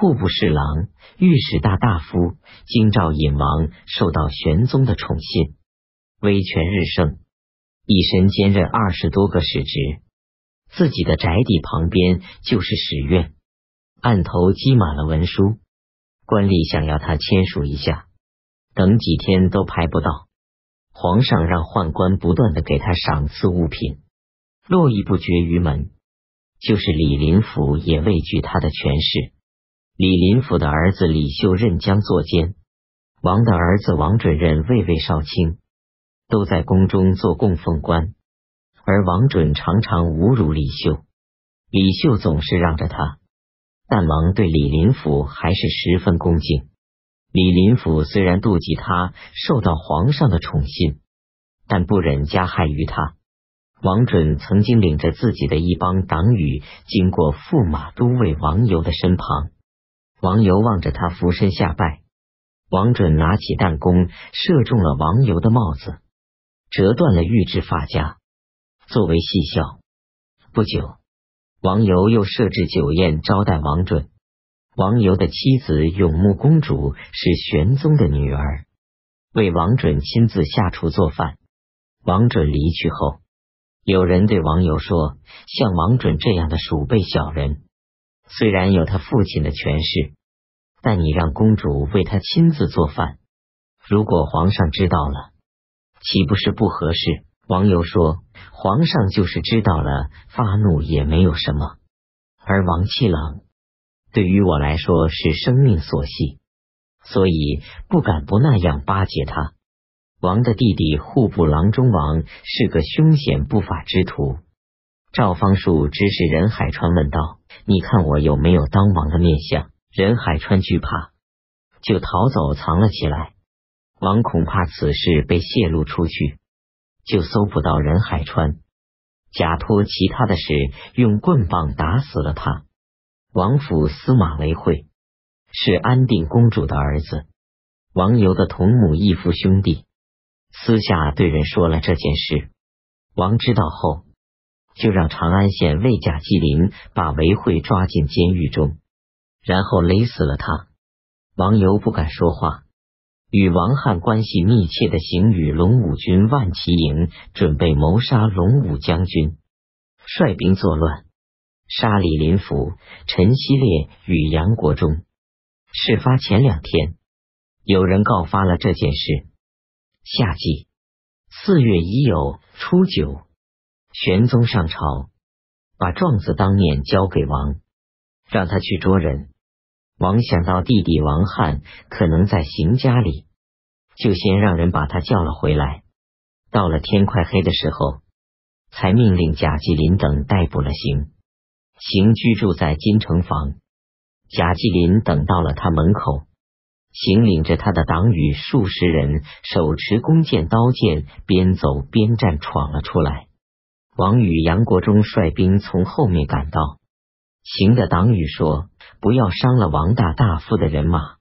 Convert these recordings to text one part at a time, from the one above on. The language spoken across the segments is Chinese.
户部侍郎、御史大大夫京兆尹王受到玄宗的宠信，威权日盛，一身兼任二十多个使职。自己的宅邸旁边就是史院，案头积满了文书，官吏想要他签署一下，等几天都排不到。皇上让宦官不断的给他赏赐物品，络绎不绝于门。就是李林甫也畏惧他的权势。李林甫的儿子李秀任将作监，王的儿子王准任位位少卿，都在宫中做供奉官。而王准常常侮辱李秀，李秀总是让着他。但王对李林甫还是十分恭敬。李林甫虽然妒忌他受到皇上的宠信，但不忍加害于他。王准曾经领着自己的一帮党羽经过驸马都尉王游的身旁，王游望着他俯身下拜，王准拿起弹弓射中了王游的帽子，折断了玉质发夹，作为戏笑。不久，王游又设置酒宴招待王准。王游的妻子永穆公主是玄宗的女儿，为王准亲自下厨做饭。王准离去后。有人对王游说：“像王准这样的鼠辈小人，虽然有他父亲的权势，但你让公主为他亲自做饭，如果皇上知道了，岂不是不合适？”王游说：“皇上就是知道了，发怒也没有什么。而王七郎对于我来说是生命所系，所以不敢不那样巴结他。”王的弟弟户部郎中王是个凶险不法之徒。赵方术指使任海川问道：“你看我有没有当王的面相？”任海川惧怕，就逃走藏了起来。王恐怕此事被泄露出去，就搜不到任海川，假托其他的事，用棍棒打死了他。王府司马维惠是安定公主的儿子，王游的同母异父兄弟。私下对人说了这件事，王知道后，就让长安县尉贾纪林把韦惠抓进监狱中，然后勒死了他。王游不敢说话。与王翰关系密切的行与龙武军万骑营准备谋杀龙武将军，率兵作乱，杀李林甫、陈希烈与杨国忠。事发前两天，有人告发了这件事。夏季四月已有初九，玄宗上朝，把状子当面交给王，让他去捉人。王想到弟弟王翰可能在邢家里，就先让人把他叫了回来。到了天快黑的时候，才命令贾继林等逮捕了邢。邢居住在金城房，贾继林等到了他门口。行领着他的党羽数十人，手持弓箭刀剑，边走边战闯了出来。王与杨国忠率兵从后面赶到。行的党羽说：“不要伤了王大大夫的人马。”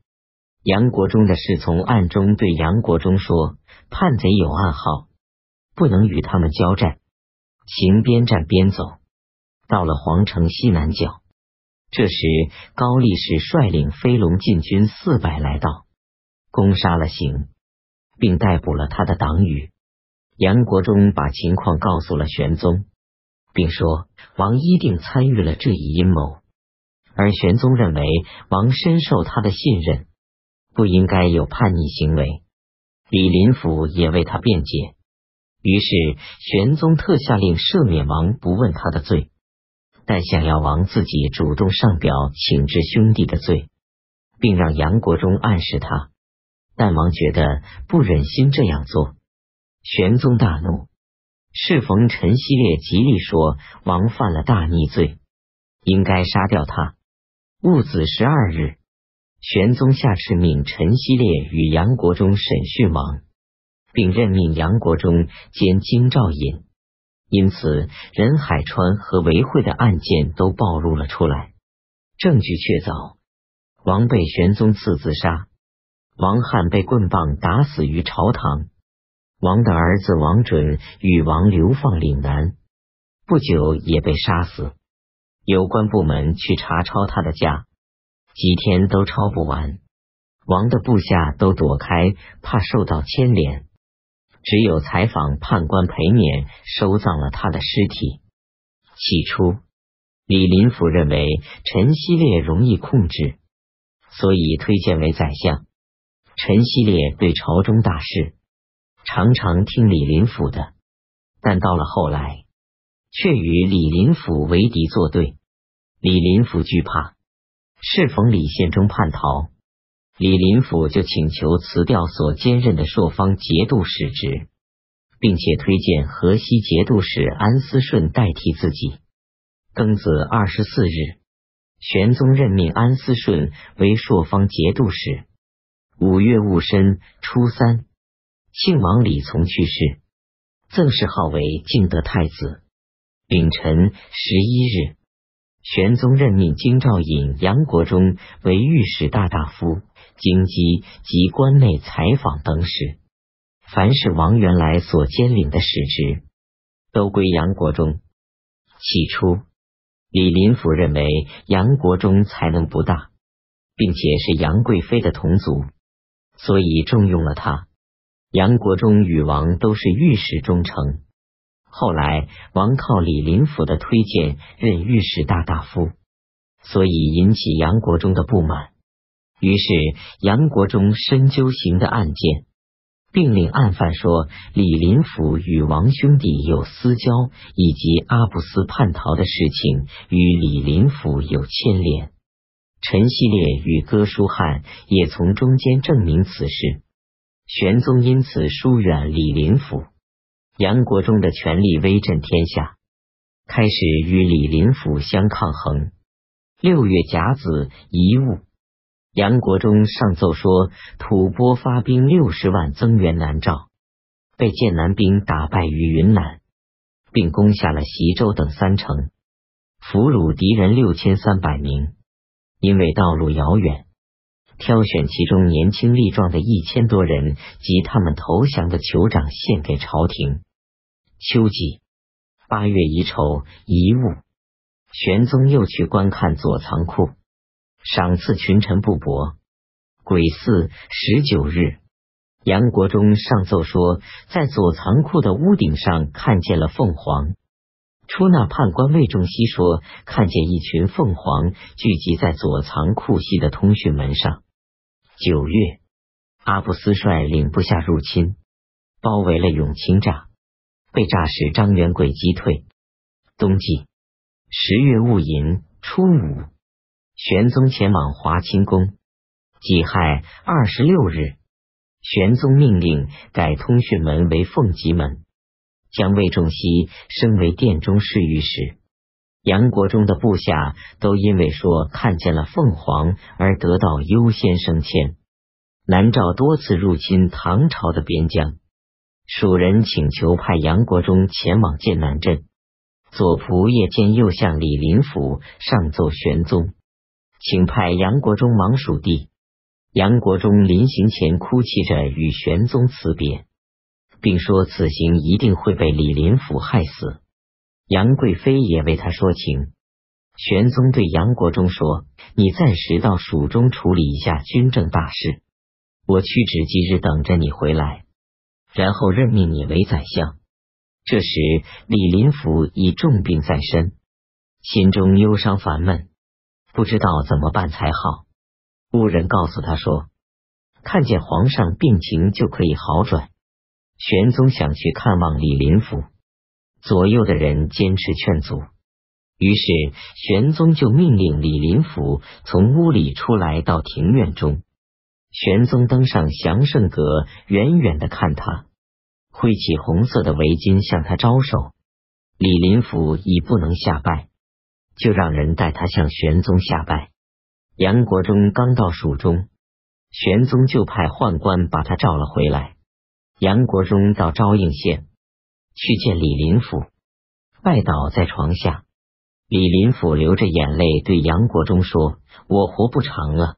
杨国忠的侍从暗中对杨国忠说：“叛贼有暗号，不能与他们交战。”行边战边走，到了皇城西南角。这时，高力士率领飞龙禁军四百来到，攻杀了邢，并逮捕了他的党羽。杨国忠把情况告诉了玄宗，并说王一定参与了这一阴谋。而玄宗认为王深受他的信任，不应该有叛逆行为。李林甫也为他辩解，于是玄宗特下令赦免王，不问他的罪。但想要王自己主动上表请治兄弟的罪，并让杨国忠暗示他，但王觉得不忍心这样做。玄宗大怒，适逢陈希烈极力说王犯了大逆罪，应该杀掉他。戊子十二日，玄宗下敕命陈希烈与杨国忠审讯王，并任命杨国忠兼京兆尹。因此，任海川和韦惠的案件都暴露了出来，证据确凿。王被玄宗赐自杀，王翰被棍棒打死于朝堂，王的儿子王准与王流放岭南，不久也被杀死。有关部门去查抄他的家，几天都抄不完。王的部下都躲开，怕受到牵连。只有采访判官裴冕收葬了他的尸体。起初，李林甫认为陈希烈容易控制，所以推荐为宰相。陈希烈对朝中大事常常听李林甫的，但到了后来，却与李林甫为敌作对。李林甫惧怕，适逢李宪忠叛逃。李林甫就请求辞掉所兼任的朔方节度使职，并且推荐河西节度使安思顺代替自己。庚子二十四日，玄宗任命安思顺为朔方节度使。五月戊申初三，庆王李从去世，赠谥号为敬德太子。丙辰十一日，玄宗任命京兆尹杨国忠为御史大大夫。京畿及关内采访等使，凡是王原来所兼领的使职，都归杨国忠。起初，李林甫认为杨国忠才能不大，并且是杨贵妃的同族，所以重用了他。杨国忠与王都是御史中丞。后来，王靠李林甫的推荐任御史大大夫，所以引起杨国忠的不满。于是，杨国忠深究刑的案件，并令案犯说李林甫与王兄弟有私交，以及阿布斯叛逃的事情与李林甫有牵连。陈希烈与哥舒翰也从中间证明此事。玄宗因此疏远李林甫。杨国忠的权力威震天下，开始与李林甫相抗衡。六月甲子遗物。杨国忠上奏说，吐蕃发兵六十万增援南诏，被剑南兵打败于云南，并攻下了习州等三城，俘虏敌人六千三百名。因为道路遥远，挑选其中年轻力壮的一千多人及他们投降的酋长献给朝廷。秋季八月乙丑遗物，玄宗又去观看左藏库。赏赐群臣布帛。癸巳十九日，杨国忠上奏说，在左藏库的屋顶上看见了凤凰。出纳判官魏仲熙说，看见一群凤凰聚集在左藏库西的通讯门上。九月，阿布斯率领部下入侵，包围了永清栅，被诈使张元贵击退。冬季十月戊寅初五。玄宗前往华清宫，己亥二十六日，玄宗命令改通讯门为凤吉门，将魏仲熙升为殿中侍御史。杨国忠的部下都因为说看见了凤凰而得到优先升迁。南诏多次入侵唐朝的边疆，蜀人请求派杨国忠前往剑南镇。左仆射见右相李林甫上奏玄宗。请派杨国忠忙蜀地。杨国忠临行前哭泣着与玄宗辞别，并说此行一定会被李林甫害死。杨贵妃也为他说情。玄宗对杨国忠说：“你暂时到蜀中处理一下军政大事，我屈指即日等着你回来，然后任命你为宰相。”这时李林甫已重病在身，心中忧伤烦闷。不知道怎么办才好。巫人告诉他说：“看见皇上病情就可以好转。”玄宗想去看望李林甫，左右的人坚持劝阻，于是玄宗就命令李林甫从屋里出来到庭院中。玄宗登上祥圣阁，远远的看他，挥起红色的围巾向他招手。李林甫已不能下拜。就让人带他向玄宗下拜。杨国忠刚到蜀中，玄宗就派宦官把他召了回来。杨国忠到昭应县去见李林甫，拜倒在床下。李林甫流着眼泪对杨国忠说：“我活不长了，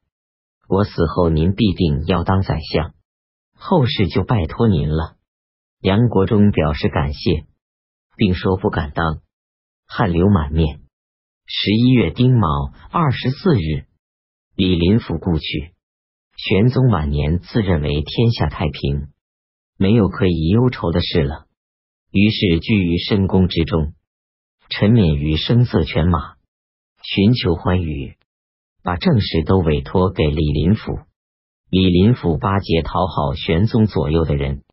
我死后您必定要当宰相，后事就拜托您了。”杨国忠表示感谢，并说不敢当，汗流满面。十一月丁卯二十四日，李林甫故去，玄宗晚年自认为天下太平，没有可以忧愁的事了，于是居于深宫之中，沉湎于声色犬马，寻求欢愉，把政事都委托给李林甫。李林甫巴结讨好玄宗左右的人，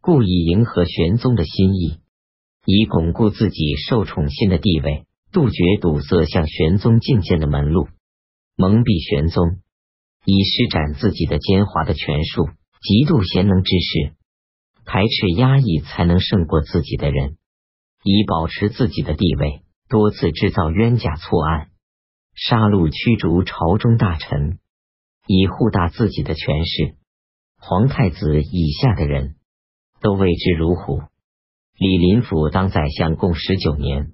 故意迎合玄宗的心意，以巩固自己受宠信的地位，杜绝堵塞向玄宗进谏的门路。蒙蔽玄宗，以施展自己的奸猾的权术，极度贤能之士，排斥压抑才能胜过自己的人，以保持自己的地位，多次制造冤假错案，杀戮驱逐朝中大臣，以护大自己的权势。皇太子以下的人都畏之如虎。李林甫当宰相共十九年，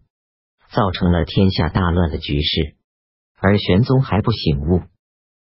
造成了天下大乱的局势。而玄宗还不醒悟，